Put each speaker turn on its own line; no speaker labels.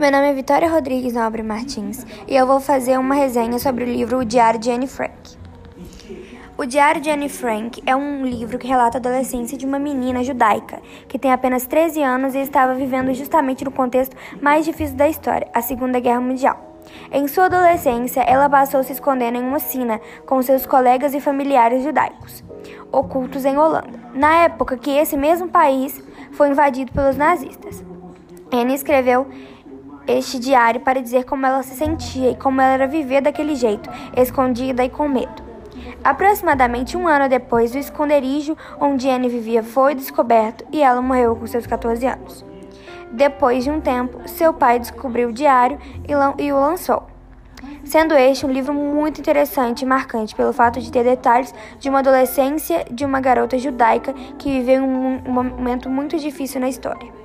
Meu nome é Vitória Rodrigues Nobre Martins e eu vou fazer uma resenha sobre o livro O Diário de Anne Frank. O Diário de Anne Frank é um livro que relata a adolescência de uma menina judaica que tem apenas 13 anos e estava vivendo justamente no contexto mais difícil da história, a Segunda Guerra Mundial. Em sua adolescência, ela passou se escondendo em uma sina com seus colegas e familiares judaicos, ocultos em Holanda, na época que esse mesmo país foi invadido pelos nazistas. Anne escreveu este diário para dizer como ela se sentia e como ela era viver daquele jeito, escondida e com medo. Aproximadamente um ano depois, o esconderijo onde Anne vivia foi descoberto e ela morreu com seus 14 anos. Depois de um tempo, seu pai descobriu o diário e o lançou, sendo este um livro muito interessante e marcante pelo fato de ter detalhes de uma adolescência de uma garota judaica que viveu um momento muito difícil na história.